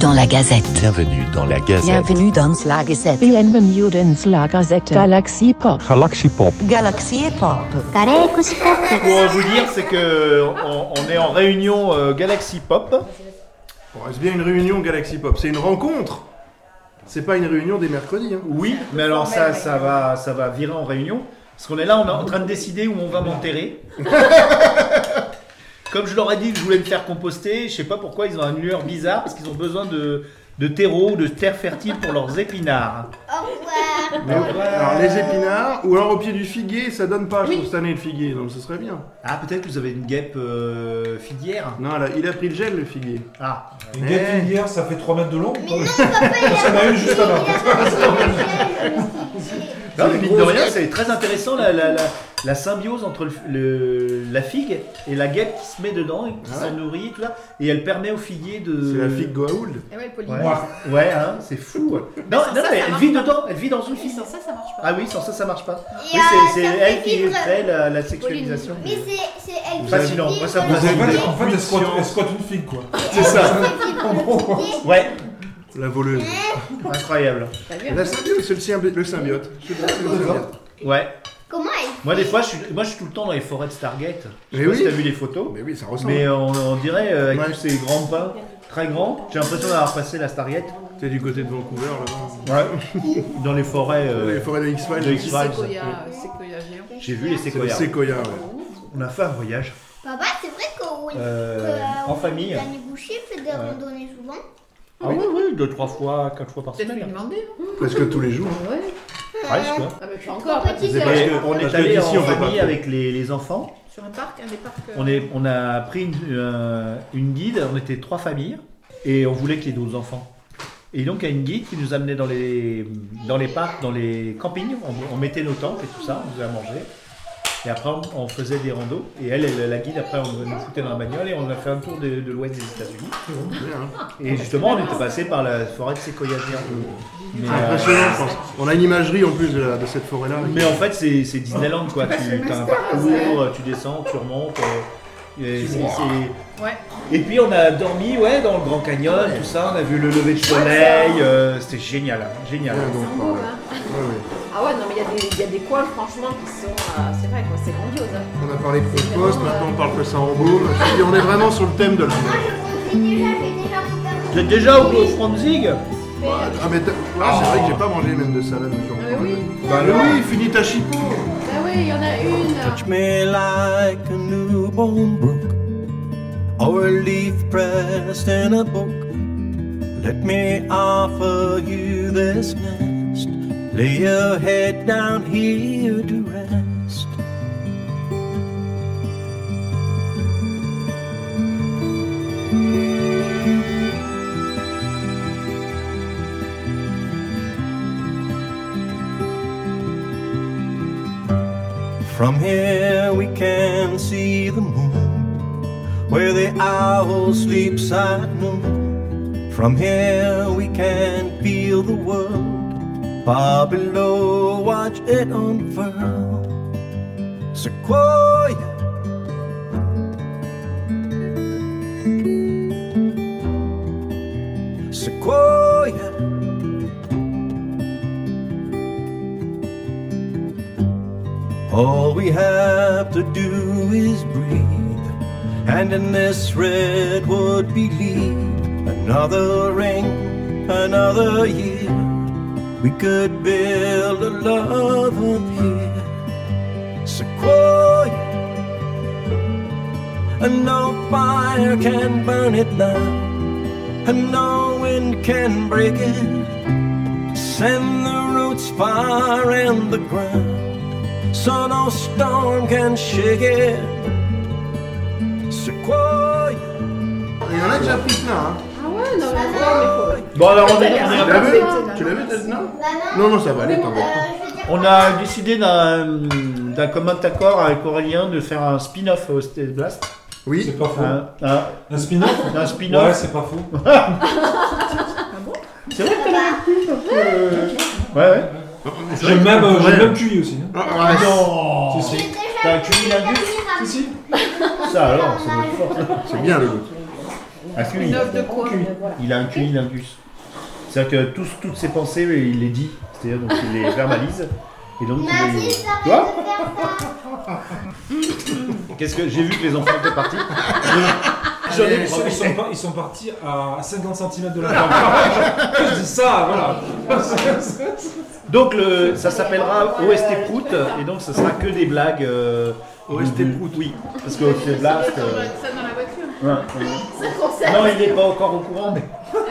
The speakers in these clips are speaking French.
dans la Gazette. Bienvenue dans la Gazette. Bienvenue dans la Gazette. Bienvenue dans la Gazette Galaxy Pop. Galaxy Pop. Galaxy Pop. Pour vous dire, c'est que on, on est en réunion euh, Galaxy Pop. Bon, est-ce bien une réunion Galaxy Pop? C'est une rencontre C'est pas une réunion des mercredis. Hein. Oui, mais alors ça, ça va, ça va virer en réunion. Parce qu'on est là, on est en train de décider où on va m'enterrer. Comme je leur ai dit que je voulais me faire composter, je sais pas pourquoi ils ont une lueur bizarre parce qu'ils ont besoin de, de terreau, de terre fertile pour leurs épinards. Mais- alors les épinards, ou alors au pied du figuier, ça donne pas, je trouve, cette année le figuier, donc ce serait bien. Ah, peut-être que vous avez une guêpe euh, figuière. Non, là, il a pris le gel le figuier. Ah, Une Eh. guêpe filière, ça fait 3 mètres de long ou pas Non, papa, il Ça m'a eu juste avant. Non, mais mine de rien, c'est très intéressant la, la, la, la symbiose entre le, le- la figue et la guêpe qui se met dedans et qui Ah ouais. s'en nourrit et tout là. Et elle permet au figuier de. C'est la figue Goa'uld. Eh ouais. Ouais, hein, c'est fou. ouais. Non, sans non, ça, mais ça elle marche vit pas. dedans, elle vit dans une Oui, figue. sans ça, ça marche pas. Ah oui, sans ça, ça marche pas. Et, Oui, euh, c'est c'est ça elle fait qui vivre- crée la, la sexualisation. Mais c'est c'est elle qui Fascinant, fait moi, ça me Vous avez pas En fait, elle squatte, elle squatte une figue quoi. C'est ça. Ouais, la voleuse. incroyable. T'as vu La symbiote, c'est le, symbi- le symbiote. Je c'est le symbiote. Ouais. Comment elle Moi, des fois, je suis, moi, je suis tout le temps dans les forêts de Stargate. Je sais Mais pas oui. si t'as vu les photos. Mais oui, ça ressemble. Mais on, on dirait, euh, avec Ouais. tous ces grands pins, très grands, j'ai l'impression d'avoir passé la Stargate. T'es du côté de Vancouver, là-bas. Ouais. Dans les forêts. euh, Les forêts de X-Files. de X-Files. Séquoia, euh, séquoia géant. J'ai vu les C'est séquoias. séquoia, ouais. On a fait un voyage Papa, c'est vrai qu'on euh, en famille. Danny Boucher fait des Ouais. randonnées souvent. Ah oui, oui, deux, trois fois, quatre fois par Peut-être lui semaine. demander. hein. Presque tous les jours. Ouais. Presque. Ah encore, parce C'est est que allé d'ici, en on famille pas. avec les, les enfants. sur un parc, un des parcs. euh, On, est, on a pris une, euh, une guide, on était trois familles et on voulait qu'il y ait d'autres enfants. Et donc il y a une guide qui nous amenait dans les, dans les parcs, dans les campings, on, on mettait nos tentes et tout ça, on faisait à manger. Et après on, faisait des randos et elle, elle, la guide, après on nous foutait dans la bagnole et on a fait un tour de, de l'ouest des États-Unis. Hein. Et justement on était passé par la forêt de séquoia. Mais, C'est euh, impressionnant, je pense. On a une imagerie en plus de, la- de cette forêt-là. Mais en fait, c'est c'est Disneyland quoi. Tu as un parcours, tu descends, tu remontes. euh, et, c'est- c'est- Ouais. et puis on a dormi ouais, dans le Grand Canyon, tout ça. On a vu le lever de soleil. euh, C'était génial, hein, génial. Ouais, donc, Ah ouais, non, mais il y, a des- il y a des coins, franchement, qui sont. euh, c'est vrai, quoi, c'est grandiose. Hein. On a parlé de compost, maintenant on parle que ça en dis, on est vraiment sur le thème de la. Vous êtes déjà au, Franzig Ah, mais ouais, c'est vrai que j'ai pas mangé même de salade. mais j'en Ah oui. Bah oui, finis ta chipot. Ah oui, il y en a une. Touch me like a newborn brook or a leaf pressed in a book. Let me offer you this. Lay your head down here to rest. From here we can see the moon, where the owl sleeps at noon. From here we can feel the world, below watch it unfurl. Sequoia. Sequoia. All we have to do is breathe, and in this redwood believe another ring, another year. We could build a love up here, Sequoia, and no fire can burn it now, and no wind can break it. Send the roots far in the ground so no storm can shake it. Sequoia. Ah ouais, non, non, mais faut. Bon alors on, est- on est- Tu l'as vu Tu l'as vu, Bah Non, non, ça va aller, t'en vas. on a décidé d'un d'un commun accord avec Aurélien de faire un spin-off au State Blast. Oui. C'est pas faux. Un, un- Un spin-off un Ouais, spin-off. c'est pas faux. c'est vrai que t'as vu euh, Ouais, ouais. J'ai le même, euh, j'ai Ouais. le même QI aussi. hein. Ah, ah, Non Si, si. j'ai déjà T'as un cumul indus. Si, si. Ça alors, c'est notre force. C'est bien le goût. Un QI. Une œuvre de quoi Il a un QI Lingus. C'est-à-dire que tous- toutes ses pensées, il les dit. C'est-à-dire donc il les verbalise. Et donc il les... Tu vois ça. Qu'est-ce que j'ai vu que les enfants étaient partis J'en ai Ils sont, ils sont pas- ils sont partis à 50 cm de la table. Je dis ça, voilà. Donc le, ça s'appellera OST Prout et donc ce sera que des blagues. euh, OST Prout. Oui, parce que OST Blast. Ça euh, dans la voiture. ouais, ouais. Ça. Non, il n'est pas encore au courant, mais.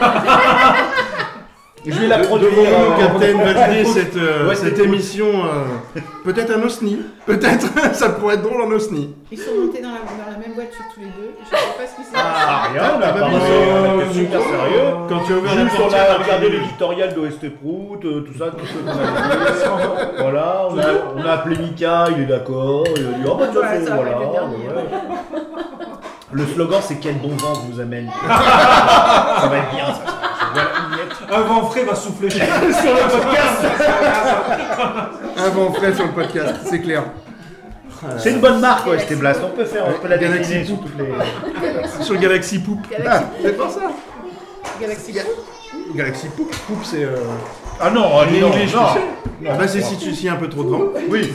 Je vais la produire. Devons-nous, euh, Captain, valider cette, euh, Ouais, cette c'est- émission euh, Peut-être un OSNI. Peut-être. Ça pourrait être drôle en OSNI. Ils sont montés dans la, dans la même voiture tous les deux. Je sais pas ce qui s'est Ah, passé. rien, on a Ah, pas bah, mal, mais- on a été super sérieux. Quand tu as ouvert la Juste, on portière a regardé l'éditorial d'OST Prout, euh, tout ça, tout ce qu'on avait dit. Voilà, on a, on a appelé Mika, il est d'accord, il a dit oh bah tiens, Ouais, c'est- ça va voilà. être le dernier, ouais. Le slogan c'est quel bon vent vous amène. ça va être bien ça. Un vent frais va souffler sur le podcast. Un vent frais sur le podcast, c'est clair. C'est une bonne marque OST Blast, on peut faire, on peut la Galaxy décliner sur toutes les. Sur Galaxy Poop. Galaxy Ah, c'est pas ça. Galaxy Galaxy Poop. Poop, c'est. Euh... Ah non, en non, English, non. sais. Ah bah, c'est si tu scies un peu trop de vent. Oui.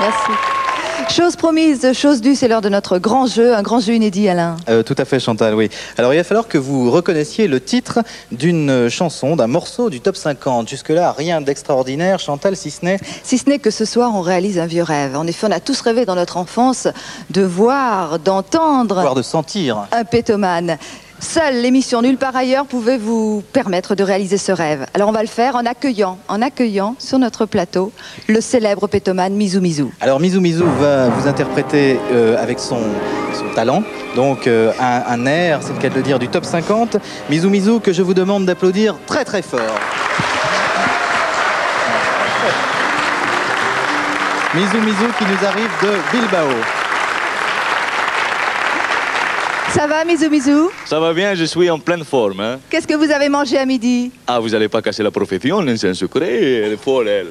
Merci. Chose promise, chose due, c'est l'heure de notre grand jeu, un grand jeu inédit, Alain. Euh, tout à fait, Chantal, oui. Alors, il va falloir que vous reconnaissiez le titre d'une chanson, d'un morceau du top 50. Jusque-là, rien d'extraordinaire, Chantal, si ce n'est. Si ce n'est que ce soir, on réalise un vieux rêve. En effet, on a tous rêvé dans notre enfance de voir, d'entendre de sentir. un pétomane. Seule l'émission Nulle part ailleurs pouvait vous permettre de réaliser ce rêve. Alors on va le faire en accueillant, en accueillant sur notre plateau le célèbre pétomane Mizu Mizu. Alors, Mizu Mizu va vous interpréter euh, avec son, talent, donc euh, un, un air, c'est le cas de le dire, du top 50. Mizu Mizu, que je vous demande d'applaudir très très fort. Mizu Mizu qui nous arrive de Bilbao. Ça va Mizu Mizu Ça va bien, je suis en pleine forme. Hein. Qu'est-ce que vous avez mangé à midi? Ah, vous n'allez pas casser la profession, c'est un secret, elle est folle, elle.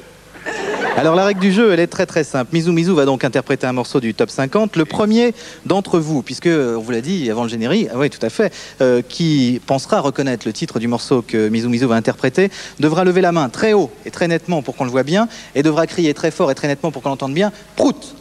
Alors la règle du jeu, elle est très très simple. Mizu Mizu va donc interpréter un morceau du top 50. Le premier d'entre vous, puisque on vous l'a dit avant le générique, ah oui tout à fait, euh, qui pensera reconnaître le titre du morceau que Mizu Mizu va interpréter, devra lever la main très haut et très nettement pour qu'on le voit bien, et devra crier très fort et très nettement pour qu'on l'entende bien, Prout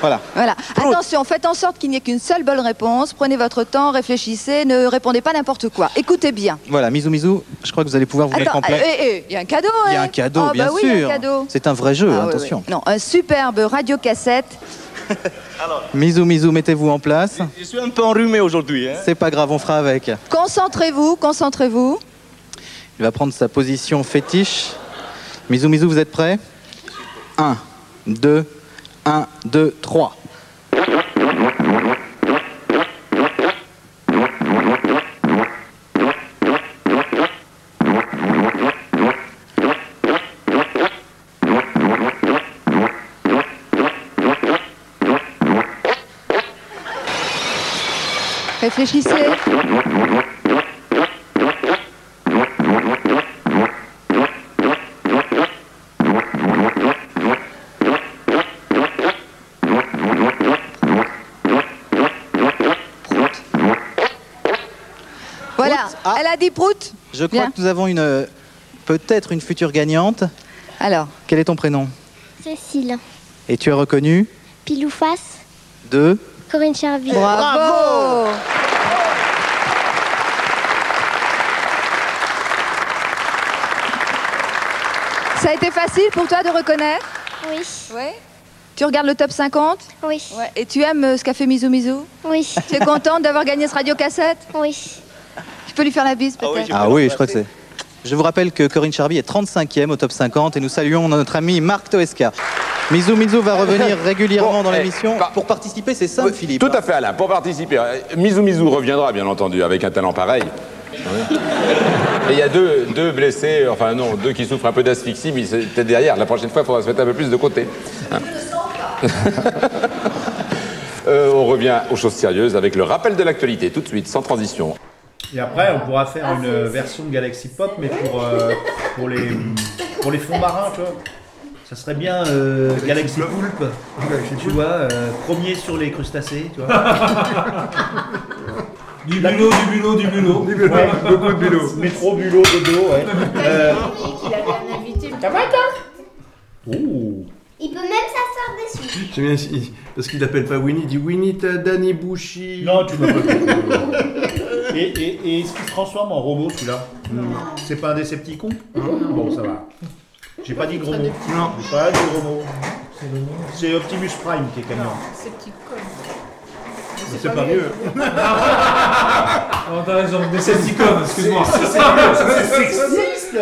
Voilà. Voilà. Attention, faites en sorte qu'il n'y ait qu'une seule bonne réponse. Prenez votre temps, réfléchissez, ne répondez pas n'importe quoi. Écoutez bien. Voilà, Mizu Mizu, je crois que vous allez pouvoir vous mettre en place. eh, eh, il y a un cadeau, Il y a hein un cadeau, Ah, bien bah oui, a sûr. C'est un vrai jeu, Ah, attention. oui. Non, un superbe radiocassette. Mizu Mizu, mettez-vous en place. Je suis un peu enrhumé aujourd'hui. Hein. C'est pas grave, on fera avec. Concentrez-vous, concentrez-vous. Il va prendre sa position fétiche. Mizu Mizu, vous êtes prêts 1, 2, 1, 2, 3. Réfléchissez. Je crois Bien. que nous avons une peut-être une future gagnante. Alors, Quel est ton prénom? Cécile. Et tu as reconnu? Pilou face. deux. Corinne Charvy. bravo. Ça a été facile pour toi de reconnaître? Oui. Oui. Tu regardes le top 50 Oui. Ouais. Et tu aimes euh, ce qu'a fait Mizu Mizu? Oui. Tu es contente d'avoir gagné ce radiocassette Oui. Tu peux lui faire la bise peut-être Ah oui, je crois que c'est. Je vous rappelle que Corinne Charby est 35e au top 50 et nous saluons notre ami Marc Toesca. Mizu Mizu va revenir régulièrement dans eh, l'émission. bah- Pour participer, c'est simple, Philippe. Tout à fait, Alain. Pour participer, euh, Mizu Mizu reviendra, bien entendu, avec un talent pareil. Oui. Et il y a deux, deux blessés, enfin non, deux qui souffrent un peu d'asphyxie, mais c'est peut-être derrière. La prochaine fois, il faudra se mettre un peu plus de côté. Hein. Euh, on revient aux choses sérieuses avec le rappel de l'actualité, tout de suite, sans transition. Et après, on pourra faire une version Galaxy Pop, mais pour, euh, pour, les, pour les fonds marins, tu vois. Ça serait bien euh, Galaxy Poulpe. Tu vois, euh, premier sur les crustacés, tu vois. Du bulot, du bulot, du bulot. Du bulot, Ouais. beaucoup de bulot. Métro, bulot, dodo, ouais. Euh, Il avait un invité. oh. Il peut même s'asseoir dessus. J'aime bien, il- parce qu'il appelle pas Winnie, il dit Winnie t'as Danny Bushi. Non, tu m'as pas Et, et, et est-ce qu'il se transforme en robot celui-là? C'est pas un Decepticon? Bon, ça va. J'ai pas dit gros mot. Non. J'ai pas dit gros mot. C'est Optimus Prime qui est camion. C'est petit con. C'est pas mieux. Oh, t'as raison, Decepticon, excuse-moi. C'est sexiste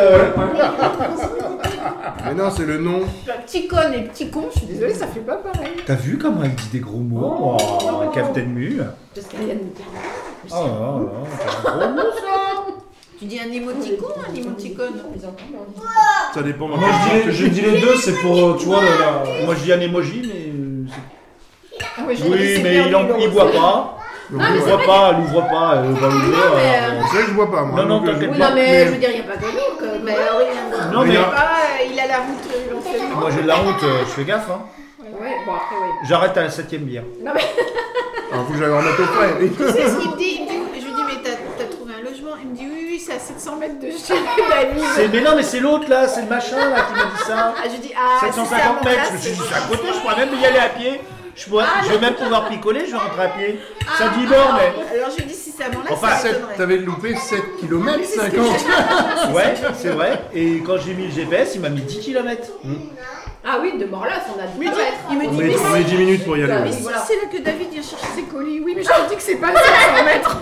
Mais non, c'est le nom. Petit con et petit con, je suis désolée, ça fait pas pareil. T'as vu comment elle dit des gros mots oh, Captain Mu. Parce qu'il y a une Oh là là, c'est un gros mot ça Tu dis un émoticon, un émoticon Ça dépend. Moi, je dis, les- je dis les deux, c'est pour, euh, tu vois, la- Moi je dis un emoji, mais. euh, c'est- Ah ouais, Oui, mais il, en- il voit pas. Non, Il mais ouvre pas, elle ouvre pas, elle va l'ouvrir. Non, mais, euh, que je vois pas, moi. Non, non, donc, euh, t'inquiète Oui, pas. non, mais, mais- je veux dire, il n'y a pas que nous. Mais oui, Non, il mais- pas, euh, il a la route euh, éventuellement. Moi j'ai de la honte, euh, je fais gaffe. Hein. Ouais, bon après, oui. J'arrête à la septième bière. Non, mais Alors, faut que j'aille en mettre au frais. tu sais ce qu'il me dit, il me dit Je lui dis, mais t'as t'as trouvé un logement? Il me dit, oui, oui, c'est à 700 mètres de chez David. C'est- Mais non, mais c'est l'autre là, c'est le machin là qui m'a dit ça. Ah, je dis, ah, si c'est à 750 mon mètres, place, je me suis dit, c'est- à côté, je pourrais même y aller à pied. Je, pourrais- Ah, je vais même pouvoir picoler, je vais rentrer à pied. ça dit Ah, bon, mais. Alors je lui dis, là, Enfin, ça. T'avais loupé 7 km c'est ce que 50. Ouais, c'est vrai. Et quand j'ai mis le GPS, il m'a mis 10 km. Ah oui, de mort là, on a 10 mètres. Il me On dit, met, mais on met 10 minutes pour y mais aller. c'est c'est là que David vient chercher ses colis. Oui, mais je te dis que c'est pas 700 mètres.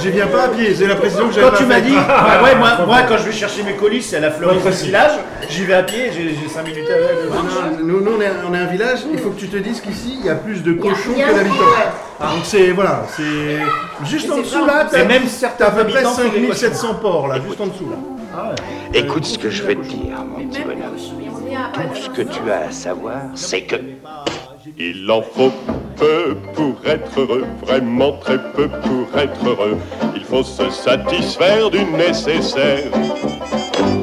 J'y viens pas à pied, la précision que j'avais Quand tu m'as dit, bah ouais, moi, moi quand je vais chercher mes colis, c'est à la fleuriste du village, j'y vais à pied, j'ai 5 minutes à marche. Nous, nous, on, est, on est un village, il faut que tu te dises qu'ici, il y a plus de cochons que d'habitants. ouais. Donc c'est, voilà, c'est... Juste en dessous là, Et t'as même certains à peu près habitants sont des 5700 porcs là, juste en dessous là. Écoute ce que je vais te dire, mon petit bonhomme. Tout ce que tu as à savoir, c'est que Il en faut peu pour être heureux, vraiment très peu pour être heureux. Il faut se satisfaire du nécessaire.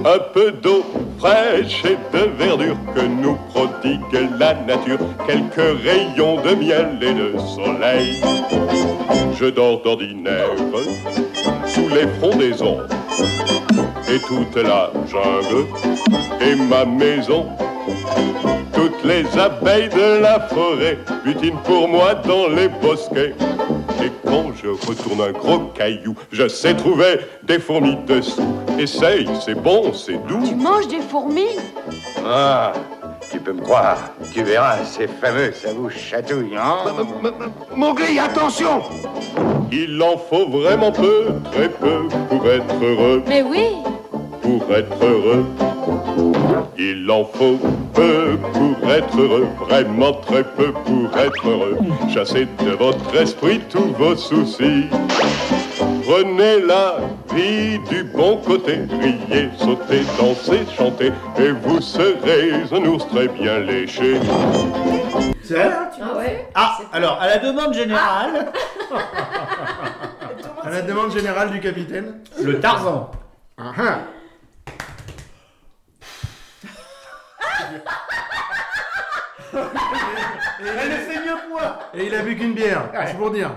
Un peu d'eau fraîche et de verdure que nous prodigue la nature. Quelques rayons de miel et de soleil. Je dors d'ordinaire sous les frondaisons et toute la jungle et ma maison. Toutes les abeilles de la forêt butinent pour moi dans les bosquets. Et quand je retourne un gros caillou, je sais trouver des fourmis dessous. Essaye, c'est bon, c'est doux. Tu manges des fourmis? Ah, tu peux me croire, tu verras, c'est fameux, ça vous chatouille, hein? Mowgli, attention Il en faut vraiment peu, très peu, pour être heureux, Mais oui pour être heureux. Il en faut peu pour être heureux, vraiment très peu pour être heureux. Chassez de votre esprit tous vos soucis. Prenez la vie du bon côté, riez, sautez, dansez, chantez, et vous serez un ours très bien léché. C'est vrai? Ah ouais Ah, alors, à la demande générale, À la demande générale du capitaine. le Tarzan. Ah, ah. Elle le fait mieux que moi Et il a bu qu'une bière, c'est pour dire.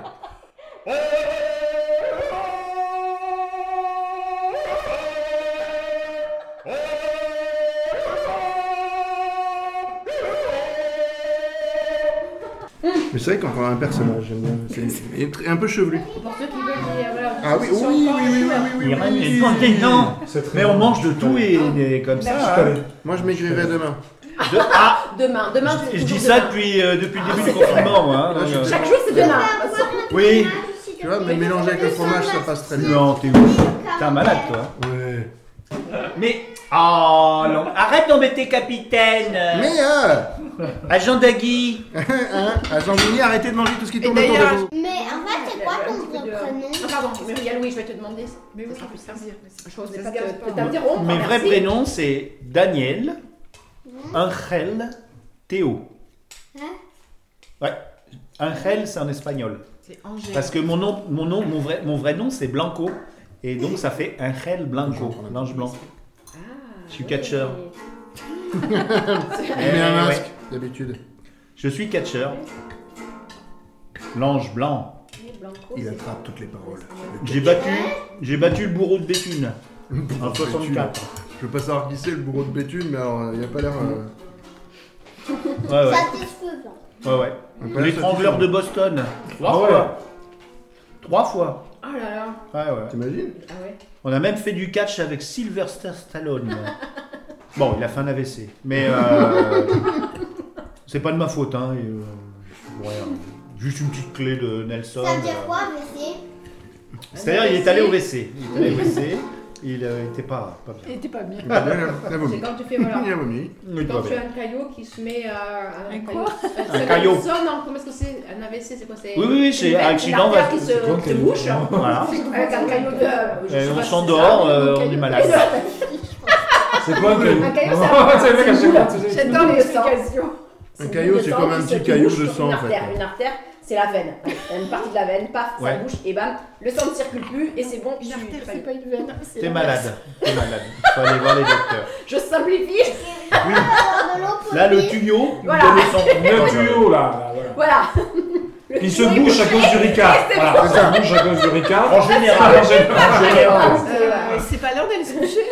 Mais c'est vrai qu'encore un personnage, j'aime bien. C'est il est un peu chevelu. Pour ceux qui veulent, voilà. Ah oui, sur oui, le corps, oui, oui, oui, oui, oui, Il oui, oui, oui, oui. d'élan. C'est très Mais on mange de tout et, et comme ça. Je hein. Moi, je m'écrirai demain. De- ah, Demain, demain, je c'est dis ça demain. depuis, euh, depuis le début du confinement, moi. hein, Ah, je donc, suis euh, Chaque jour, c'est demain. Oui. Tu vois, mais mélanger avec le fromage, ça passe très bien. Non, t'es ouf. T'es un malade, toi. Ouais. Mais. Oh, non. Arrête d'embêter, capitaine. Mais, euh, Agent Dagui. hein, à Jean-Denis, arrêtez de manger tout ce qui tourne autour de vous. Mais en fait, c'est quoi ton vrai prénom Ah, pardon, Muriel, oui, je vais te demander. Mais oui, Ça sera plus ça Ah, simple. Je pas hein. te t'interrompre. Mes vrais prénoms, c'est Daniel, Angel, Théo. Hein? Ouais. Angel, c'est en espagnol. C'est Angèle. Parce que mon nom, mon nom, mon vrai, mon vrai nom, c'est Blanco. Et donc, ça fait Angel Blanco, l'ange blanc. Je suis catcheur. Il met un Eh, masque, ouais. d'habitude. Je suis catcheur. L'ange blanc. Il attrape toutes les paroles. J'ai battu, j'ai battu le bourreau de Béthune. En 64. Je veux pas savoir qui c'est le bourreau de Béthune, mais alors il a pas l'air. euh, Ouais, ouais. Satisfaisant. Ouais, ouais. L'étrangleur de Boston. Trois Ah ouais. fois. Trois fois. Oh là là. Ouais, ouais. T'imagines Ah ouais. On a même fait du catch avec Sylvester Stallone. bon, il a fait un AVC. Mais euh, c'est pas de ma faute, hein. et, euh, euh, juste une petite clé de Nelson. Ça veut dire euh. quoi, WC C'est-à-dire, il est allé au WC. Il est allé au WC. Il euh, était pas, pas bien. Il était pas bien. Il. C'est quand tu fais voilà. Il a vomi. Il Quand tu bien. as un caillot qui se met à. Un, Un quoi Euh, Un caillot. Nelson, non, comment est-ce que c'est Un AVC, c'est quoi c'est Oui, oui, oui, c'est une veine, accident, une qui se, un qui bouche. Voilà. Avec un caillot de. Et on s'endort, euh, on est malade. C'est quoi un caillou Un caillot, C'est le mec à c'est Un caillot, c'est comme un petit caillou de sang, en fait. Une artère, une artère, c'est la veine. Une partie de la veine, paf, ça bouge, et bam, le sang ne circule plus, et c'est bon, Une artère, tu- c'est pas une veine. T'es la malade. T'es malade. Faut aller voir les docteurs. Je simplifie. Là, le tuyau, Voilà. le sang. Le tuyau là, là, voilà. Il se bouche à cause du ricard. Voilà, se bouche à cause du ricard. En général. En général. En général. C'est pas l'heure d'aller se coucher.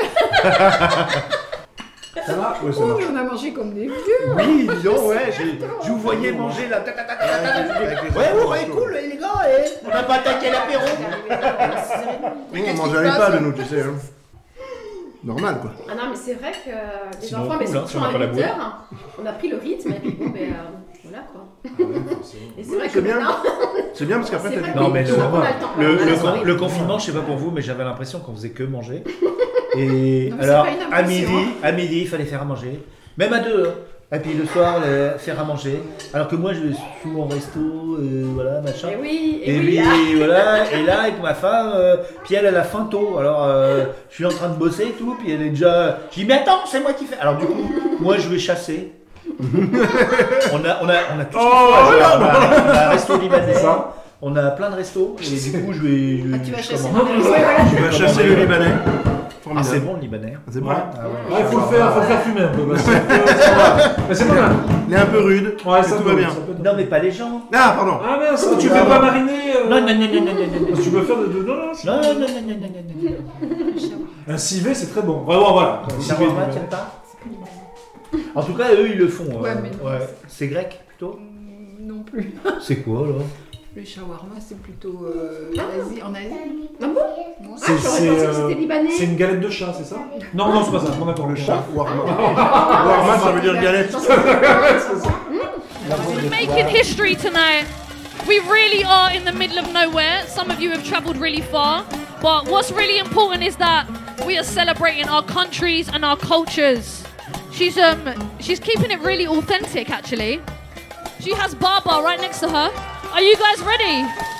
Ça va Ouais, ça Oh, marche. on a mangé comme des vieux. Oui, dis donc, ouais. j'ai- Je vous voyais manger là. ta, ta, ta, Ouais, ouais, cool, les gars. eh. On n'a pas attaqué l'apéro. On mange à l'EHPAD, nous, tu sais. Hein. Normal, quoi. Ah non, mais c'est vrai que euh, les Sinon, enfants, cool, mais hein, c'est si on à pas la 8 bouée. heures. On a pris le rythme, et puis bon, ben euh, voilà quoi. Et c'est vrai que C'est bien. C'est bien parce qu'après, t'as Non, mais le, le temps. le, On a le confinement, je sais pas pour vous, mais j'avais l'impression qu'on faisait que manger. Et Non, alors, pas une à midi, à midi, il fallait faire à manger. Même à deux. hein. Et puis le soir, le- faire à manger. Alors que moi, je vais souvent au resto, euh, voilà, machin. Et oui, et, Et oui. puis ah. voilà, et là avec ma femme, euh, puis elle, elle a faim tôt. Alors euh, je suis en train de bosser et tout, puis elle est déjà. Je dis mais attends, c'est moi qui fais. Alors du coup, moi je vais chasser. on a, on a, on a tout ce faut à jouer. on, a, on a un resto libanais. ça. On a plein de restos. Et du coup, je vais. Je, Ah, tu vas je chasser Ouais, voilà. Tu vas chasser le Libanais. Ah, c'est bon le libanais. C'est bon. Ouais. Ah ouais. Ouais, faut le faire, faut le faire fumer un peu. euh. Mais c'est pas mal. Il est un peu rude, Ouais, ça tout va bien. Non mais pas les gens. Ah, pardon. Ah Oh, tu bah, peux bah. pas mariner. euh, Non non non non non non non. parce que Tu peux faire de. Non, non, Non, non, non, non, non, non, non, non. Un civet, c'est très bon. Vraiment, voilà. Un civet, Shawarma, euh, t'aimes pas En tout cas, eux, ils le font. Ouais, euh, mais. C'est grec plutôt Non plus. C'est quoi alors Le shawarma, c'est plutôt euh, en Asie. En Asie. Ah bon Ouais. C'est j'aurais pensé que euh, c'était libanais. c'est une galette de chat, c'est ça Non, non, c'est pas ça. Bon, d'accord. Le chat, warma. Warma, ça veut dire galette. making history tonight. We really are in the middle of nowhere. Some of you have traveled really far. But what's really important is that we are celebrating our countries and our cultures. She's um she's keeping it really authentic actually. She has Baba right next to her. Are you guys ready?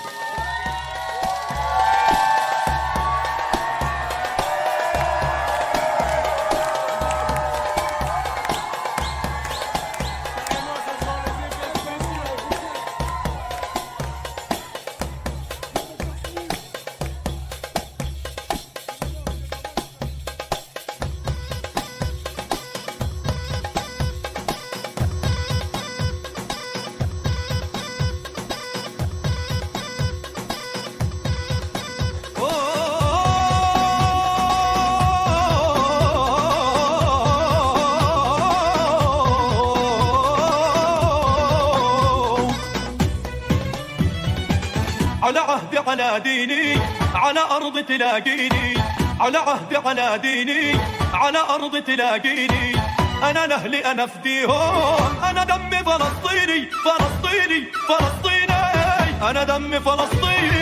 على ديني على أرض تلاقيني على عهدي على ديني على أرض تلاقيني. أنا لأهلي أنا فديهم أنا دمي فلسطيني فلسطيني فلسطيني. أنا دمي فلسطيني.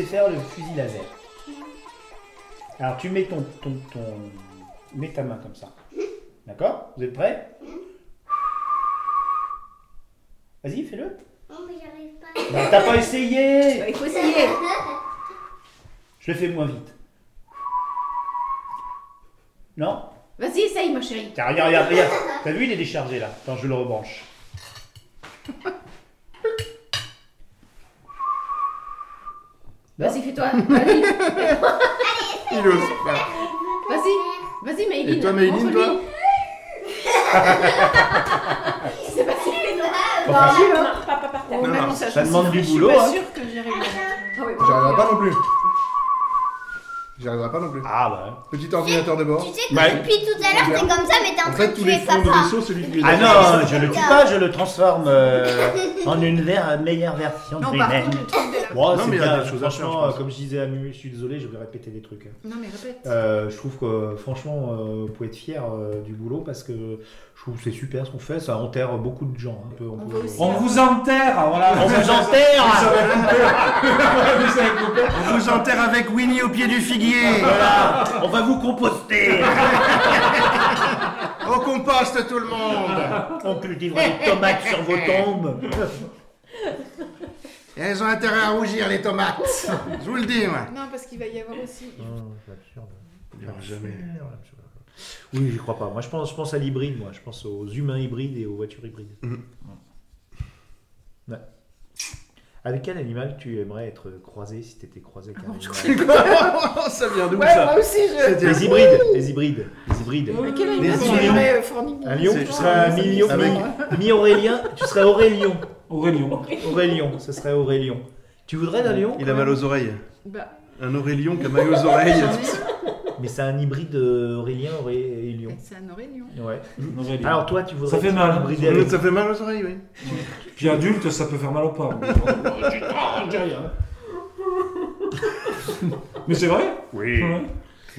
Sais faire le fusil laser Alors, tu mets ton, ton, ton... Mets ta main comme ça. D'accord? Vous êtes prêts? Vas-y, fais-le. Non, mais j'arrive pas. Bah, t'as pas essayé Il faut essayer. Je le fais moins vite. Non? Vas-y, essaye, ma chérie. Tiens, regarde, regarde, regarde. T'as vu, il est déchargé là. Attends, je le rebranche. Vas-y, fais-toi. Vas-y. Il ose pas. Vas-y. Vas-y, Maïline. Et toi, Maïline, montre-lui. toi C'est pas si fait, non Pas facile, hein Non, pas, pas par terre. Non, non, Maintenant, ça je demande suis du boulot, hein. que j'y arriverai. Ah oui, J'y arriverai pas non plus. J'y arriverai pas non plus. Ah bah. Petit ordinateur de bord. Tu sais que Ouais. depuis tout à l'heure, t'es comme ça, mais t'es en En train fait, de tous les tuer fonds de papa. vaisseau, c'est lui qui les Ah non, je le tue pas, je le transforme euh, en une ver- meilleure version de Non, par lui-même. contre, le truc de la... Bon, Non, c'est mais il y a bien, des choses à faire, franchement, euh, comme je disais à Mu, je suis désolé, je vais répéter des trucs. hein. Non, mais répète. Euh, je trouve que franchement, euh, vous pouvez être fier euh, du boulot parce que je trouve que c'est super ce qu'on fait, ça enterre beaucoup de gens. Un peu, on peut- On vous enterre, voilà. On vous enterre Vous savez couper. Vous savez couper. On vous enterre avec Winnie au pied du figuier. Voilà, on va vous composter. On composte tout le monde. On cultivera des tomates sur vos tombes. Et elles ont intérêt à rougir, les tomates. Je vous le dis, moi. Non, parce qu'il va y avoir aussi. Il y aura jamais. Oui, je crois pas. Moi, je pense, je pense à l'hybride, moi. Je pense aux humains hybrides et aux voitures hybrides. Mhm. Ouais. Avec quel animal tu aimerais être croisé si tu étais croisé avec un Oh, ça vient d'où Ouais, ça moi aussi, je. Les hybrides, les hybrides, les hybrides. Mais quel Les animal tu aimerais Un lion, C'est- tu serais un million, mi- mi-aurélien, tu serais Aurélien. Aurélien. Aurélien, ce serait Aurélien. Tu voudrais d'un lion Il a mal aux oreilles. Bah, Un Aurélien qui a mal aux oreilles. Mais c'est un hybride euh, Aurélien, Aurélien. c'est un Aurélien. Ouais. Aurélien. Alors toi, tu voudrais Ça fait mal. hybrider avec- Ça fait mal aux oreilles, oui. Puis adulte, ça peut faire mal au pas. Mais c'est vrai Oui. Ouais.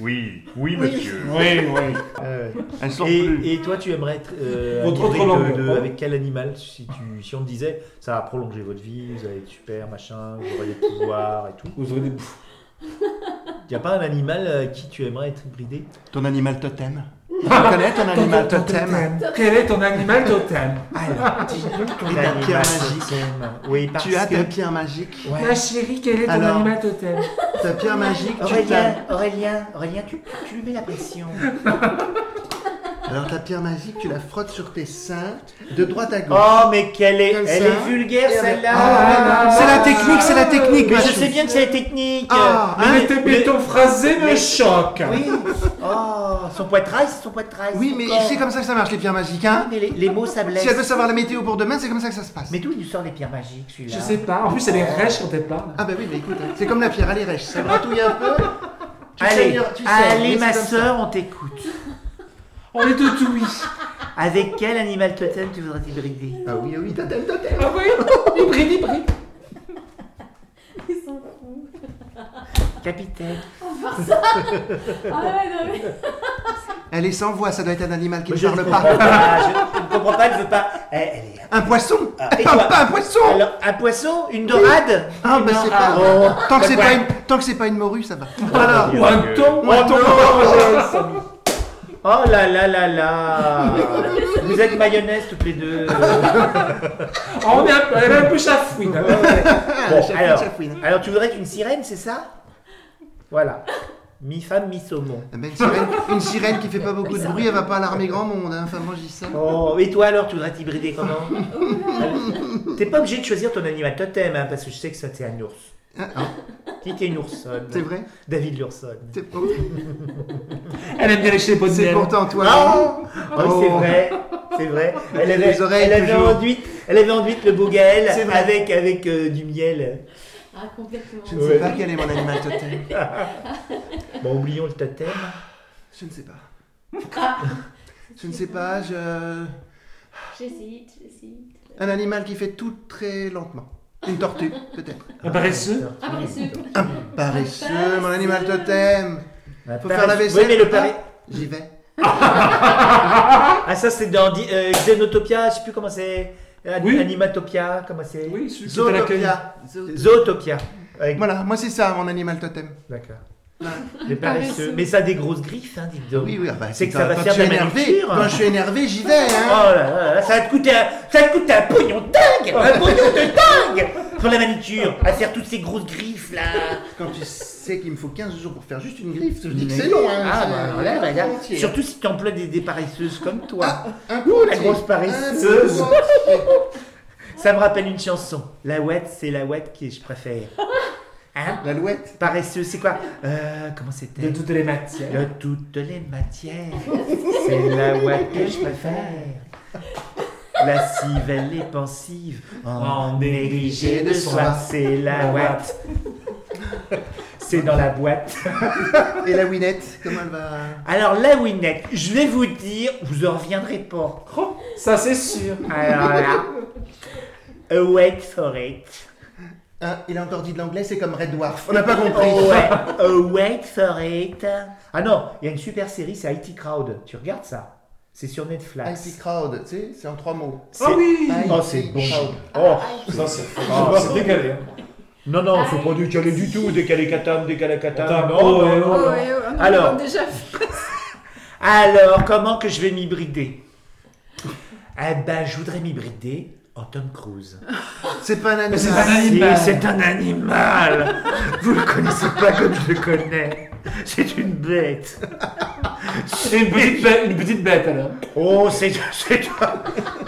Oui, oui, monsieur. Oui, oui. Euh, Elles et, plus. et toi, tu aimerais être euh, Votre autre langue, de- de- ouais. avec quel animal si, tu, si on te disait ça va prolonger votre vie, vous allez être super, machin, vous aurez des pouvoirs et tout. Vous aurez des. Il n'y a pas un animal euh, qui tu aimerais être hybridé Ton animal totem? Tu connais ton animal totem? Quel est ton animal totem? Alors, dis-nous ton Et animal ta pierre magique. magique. Oui, parce Tu as que... ta pierre magique? Ma chérie, quel est ton Alors. animal totem? Ta pierre magique, tu Aurélien. Aurélien, Aurélien, tu, tu lui mets la pression. Alors ta pierre magique, tu la frottes sur tes seins, de droite à gauche. Oh, mais quelle est, Comme elle ça. est vulgaire avec- celle-là. Ah, c'est la technique, c'est la technique. Mais ma je sais bien que c'est la technique. Ah, Mais hein, Mais tes bétons phrasés me mais- choquent Oui. Oh, son poitrail, c'est son poitrail. Oui, son mais corps. c'est comme ça que ça marche les pierres magiques, hein Mais les, les mots, ça blesse. Si elle veut savoir la météo pour demain, c'est comme ça que ça se passe. Mais d'où il nous sort les pierres magiques, celui-là Je sais pas. En plus, elle est rêche quand elle parle. Ah bah oui, mais écoute, hein, c'est comme la pierre, elle est rêche, ça gratouille un peu. Tu Allez, saignes- tu saignes, allez mais ma c'est comme ça. soeur, on t'écoute. On est tout oui. Avec quel animal totem tu voudrais t'hybrider? Ah oui, ah oui, totem, totem. Ah oui? Hybride, hybride. Ils sont fous. Capitaine. Ah ouais, non mais. Elle est sans voix, ça doit être un animal qui ne ne parle pas. pas. Je ne comprends pas, elle veut pas. Elle, elle est. Un poisson Ah, Ah, et toi Pas un poisson Alors, un poisson Une dorade? Ah bah c'est pas... Oh, tant, que c'est pas une... tant que c'est pas une morue, ça va. Voilà Ou un thon. Ou un thon. Oh là là là là Vous êtes mayonnaise toutes les deux. Ah, on est un peu, elle est un peu chafouine. hein. Bon, chafouine, alors, chafouine. alors, tu voudrais être une sirène, c'est ça? Voilà. Mi-femme, mi-saumon. Eh ben, une, sirène, une sirène qui fait pas beaucoup de bruit, elle va pas alarmer grand monde, hein. enfin moi je dis ça. Oh, et toi alors, tu voudrais t'hybrider comment? T'es pas obligé de choisir ton animal totem, hein, parce que je sais que ça c'est un ours. Ah, ah, Qui était une oursonne C'est vrai David l'oursonne. C'est. Elle aime bien les de c'est pourtant toi. Oh, oui, c'est Oh. vrai, c'est vrai. Elle Les avait, oreilles, elle avait elle avait enduit le beau Gaël C'est vrai. avec, avec euh, du miel. Ah, complètement. Je ne sais pas quel est mon animal totem. Bon, oublions le totem. Je ne sais pas. Je ne sais pas, je... J'hésite, j'hésite. Un animal qui fait tout très lentement. Une tortue, peut-être. Un paresseux. Un paresseux, mon animal totem. Un Faut faire la vaisselle. Oui, mais le pari... Ah, J'y vais. Ah, ça c'est dans euh, Xenotopia, je sais plus comment c'est. Oui. Animatopia, comment c'est Oui. Zootopia. Zootopia. Avec- Voilà, moi c'est ça mon animal totem. D'accord. Les paresseux. Mais ça a des grosses griffes, hein, dites donc. Oui, oui, ah bah, c'est que ça va quand énervé, manucure. quand je suis énervé, j'y vais, hein. Oh là là, là, ça va te coûter un, ça va te coûter un pognon dingue Un pognon de dingue Pour la manucure, à faire toutes ces grosses griffes là Quand tu sais qu'il me faut 15 jours pour faire juste une griffe, je dis que Mais- c'est long, hein. Ah bah alors là, bah, là, surtout si tu emploies des, des paresseuses comme toi. Un Ouh, la grosse paresseuse. Ça me rappelle une chanson. La ouette, c'est la ouette que je préfère. Hein? La louette Paresseuse, c'est quoi? Euh, Comment c'était? De toutes les matières. De toutes les matières. C'est la ouette que je préfère. Lascive, elle est pensive, en négligé de soi, c'est la ouette. C'est dans la boîte. Et la winette, comment elle va? Alors la winette, je vais vous dire, vous en reviendrez pas. Ça, c'est sûr. Alors là, a wait for it. Hein, il a encore dit de l'anglais, c'est comme Red Dwarf. On n'a pas compris. Oh ouais, a wait for it. Ah non, il y a une super série, c'est IT Crowd. Tu regardes ça? C'est sur Netflix. IT Crowd, tu sais, c'est en trois mots. C'est- Oh, c'est IT bon. Crowd. Oh, Ça, c'est Oh, c'est décalé. hein. Non, non, faut pas décaler du tout. Décaler katam, décaler katam. Oh, oh, en a Alors, déjà alors, comment que je vais m'hybrider? Eh ben, je voudrais m'hybrider en Tom Cruise. C'est pas un animal. c'est un animal. Si, c'est un animal. Vous le connaissez pas comme je le connais. C'est une bête. C'est une petite bête, une petite bête alors. Oh, c'est c'est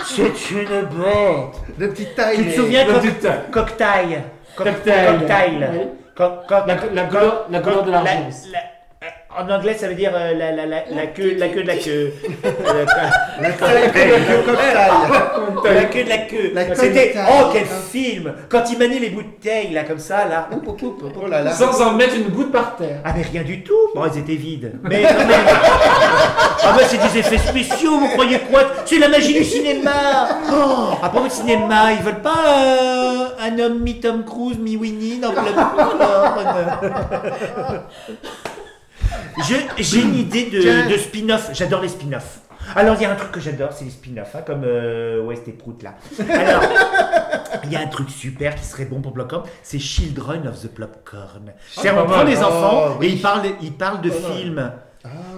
c'est une bête. De petite taille. Tu te souviens de petite taille. cocktail? Co- Cocktail. cocktail. Oui. Co- co- La- la couleur- la couleur de la- l'argent. la- En anglais, ça veut dire euh, la, la, la, la queue, la queue de la queue. La queue de. La queue de la queue. La queue C'était oh quel film quand il maniait les bouteilles là comme ça là. Oup, oup, oup, oup. Oh là là. Sans en mettre une goutte par terre. Ah mais rien du tout. Bon ils étaient vides. Mais, mais- ah mais c'est des effets spéciaux. Vous croyez quoi? C'est la magie du cinéma. Oh, à propos de cinéma, ils veulent pas euh, un homme mi Tom Cruise mi Winnie dans le J'ai une idée de, de spin-off. J'adore les spin-offs. Alors, il y a un truc que j'adore, c'est les spin-offs, hein, comme euh, West et Prout là. Alors, il y a un truc super qui serait bon pour Blockcom, c'est Children of the Popcorn. C'est pas on prend des enfants Oh, oui. et ils parlent, ils parlent de mal. films.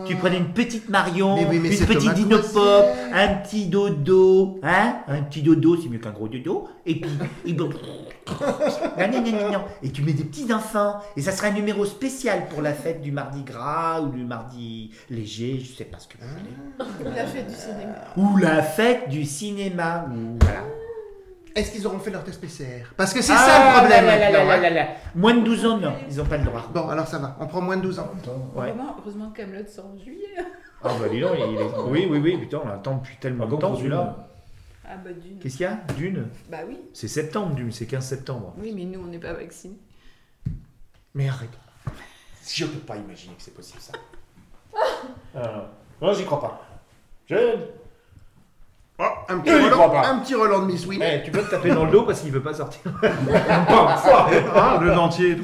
Tu prenais une petite Marion, Mais oui, mais une petite Dinopop, un petit dodo, hein Un petit dodo, c'est mieux qu'un gros dodo. Et puis, et bon, non, non, non, non, non. Et tu mets des petits enfants. Et ça sera un numéro spécial pour la fête du mardi gras ou du mardi léger, je sais pas ce que vous voulez. La fête du cinéma. Ou la fête du cinéma. Ou voilà. Est-ce qu'ils auront fait leur test PCR Parce que c'est Ah, ça le problème. là, là, là, maintenant, là, hein. Moins de 12 ans, non, ils ont pas le droit. Bon, alors ça va. On prend moins de 12 ans. Ouais. Heureusement, heureusement que Camelot sort en juillet. Ah bah dis donc, il est... oui, oui, oui, putain, on l'attend depuis tellement Ah, de donc, temps pour celui-là. Ah bah d'une. Qu'est-ce qu'il y a Dune? Bah oui. C'est septembre, Dune, c'est 15 septembre. Oui, mais nous on n'est pas vaccinés. Mais arrête. Je peux pas imaginer que c'est possible ça. Euh, non, j'y crois pas. Je... Oh, un, petit pas. un Roland de Miss Winnie. Eh, tu peux te taper dans le dos parce qu'il veut pas sortir. Ah, le dentier et tout.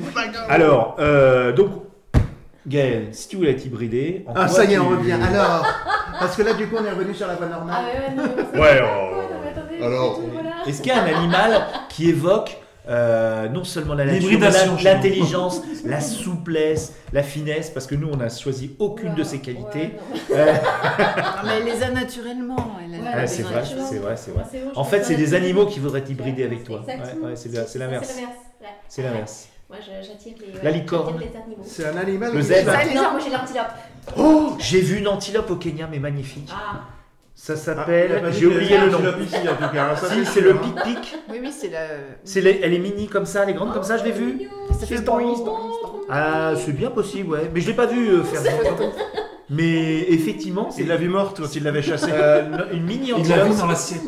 Alors, euh, donc, Gaël, si tu voulais être hybridé. en Ah, quoi ça y est, tu- on revient. Alors, parce que là, du coup, on est revenu sur la voie normale. Ah ouais, non, mais Ouais, c'est- oh. Non, mais attendez, Alors, c'est tout, voilà. Est-ce qu'il y a un animal qui évoque euh, non seulement la nature, l'intelligence, la souplesse, la finesse, parce que nous, on n'a choisi aucune de ces qualités. Ouais, Euh, Non, mais elle les a naturellement. Ouais, ah, c'est vrai, c'est vrai, que c'est vrai. bon, En fait, c'est des animaux qui voudraient t'hybrider avec toi. Exactement. Ouais, ouais, c'est l'inverse. C'est l'inverse. Moi, j'attire les. La ouais, licorne. C'est un animal. Le zèbre. Non, moi j'ai l'antilope. Oh, j'ai vu une antilope au Kenya, mais magnifique. Ah, Ça Ah, il a s'appelle, j'ai oublié le nom. antilope ici, en tout cas, hein, ça, Si, c'est c'est le hein. pic-pic. Oui, oui, c'est la. C'est les- elle est mini comme ça, elle est grande comme ça, je l'ai vue. Ça fait boing. Ah, c'est bien possible, ouais. Mais je l'ai pas vu euh, faire ça. Mais effectivement, Il l'a vu morte quand il l'avait chassée. euh, une mini Il antilope. l'a vu dans l'assiette.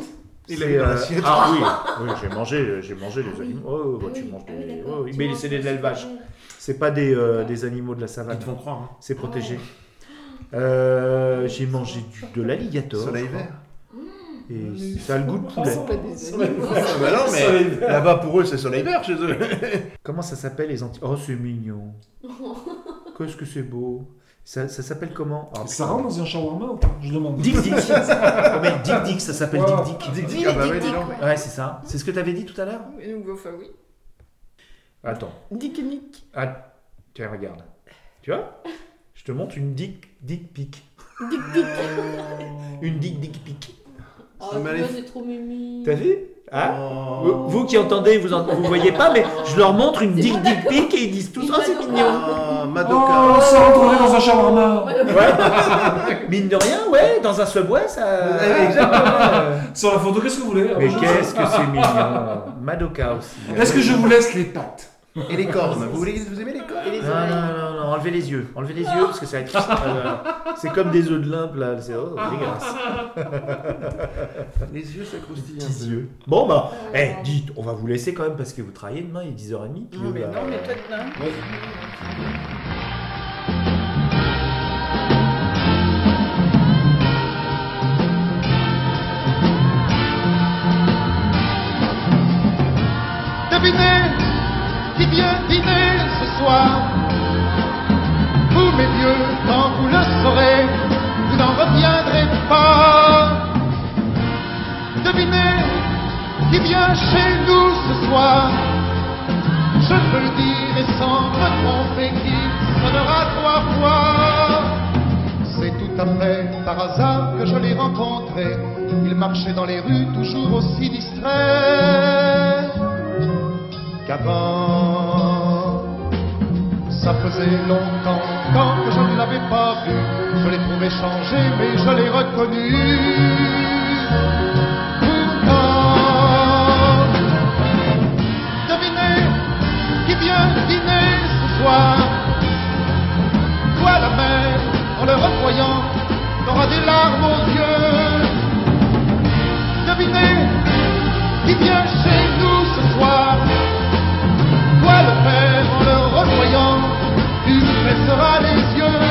Il C'est, l'a vu dans euh, l'assiette. Ah oui, oui j'ai mangé, j'ai mangé les animaux. Oh, bah, ah tu manges ah oui, des. oh, oui, mais c'est des de l'élevage. C'est pas des, euh, des animaux de la savane. Ils te font croire. hein. C'est protégé. Euh, j'ai mangé du, de l'alligator. Soleil vert. Et ça a le goût de C'est poulet. pas des animaux. Ah bah non, mais là-bas pour eux, c'est soleil vert chez eux. Comment ça s'appelle les anti... Oh, c'est mignon. Qu'est-ce que c'est beau. Ça, ça s'appelle comment? Ah, Ça rentre dans un shawarma ou pas Je demande. Dick Dick. oh merde, Dick Dick, ça s'appelle Ouais. Dick Dick. Dick ah bah Dick Dick, ouais. Ouais, c'est ça. C'est ce que tu avais dit tout à l'heure? Enfin, oui. Attends. Dick Nick. Ah, tiens, regarde. Tu vois? Je te montre une Dick Dick pic. Dick Dick. Une Dick Dick pic. Oh, c'est trop mimi. T'as vu? Hein? Oh. vous, qui entendez, vous, en- vous voyez pas, mais je leur montre une Dick Dick pic et ils disent tous Oh, c'est mignon. Ah, Oh, Madoka. ça rentrerait dans un shawarma. Ouais. Mine de rien, ouais, dans un subway, ça. Exactement. Sur la photo, qu'est-ce que vous voulez Mais Je- qu'est-ce que c'est mignon. Madoka aussi. Est-ce que je vous laisse les pattes? Et les cornes. Vous, voulez, vous aimez les cornes Et les Non, non, oreilles? Non, enlevez les yeux. Enlevez les yeux parce que ça va être. euh, c'est comme des œufs de limpe là. C'est oh, dégueulasse. Les yeux, ça croustille un Petits peu. yeux. Bon bah, eh, dites, on va vous laisser quand même parce que vous travaillez demain, il est 10h30. Puis Non, mais non, mais toi, non. Devinez chez nous ce soir. Je peux le dire et sans me tromper qu'il sonnera trois fois. C'est tout à fait par hasard que je l'ai rencontré. Il marchait dans les rues toujours aussi distrait qu'avant. Ça faisait longtemps longtemps que je ne l'avais pas vu. Je l'ai trouvé changé, mais je l'ai reconnu. Soir. Toi, la mère, en le revoyant, t'auras des larmes aux yeux. Devinez qui vient chez nous ce soir. Toi, le père, en le revoyant, tu baisseras les yeux.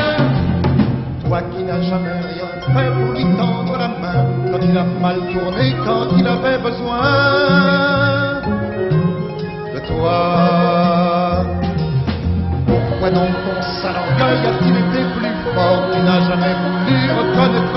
Toi qui n'as jamais rien fait pour lui tendre la main, quand il a mal tourné, quand il avait besoin Sale orgueil a-t-il été plus fort Tu n'as jamais voulu reconnaître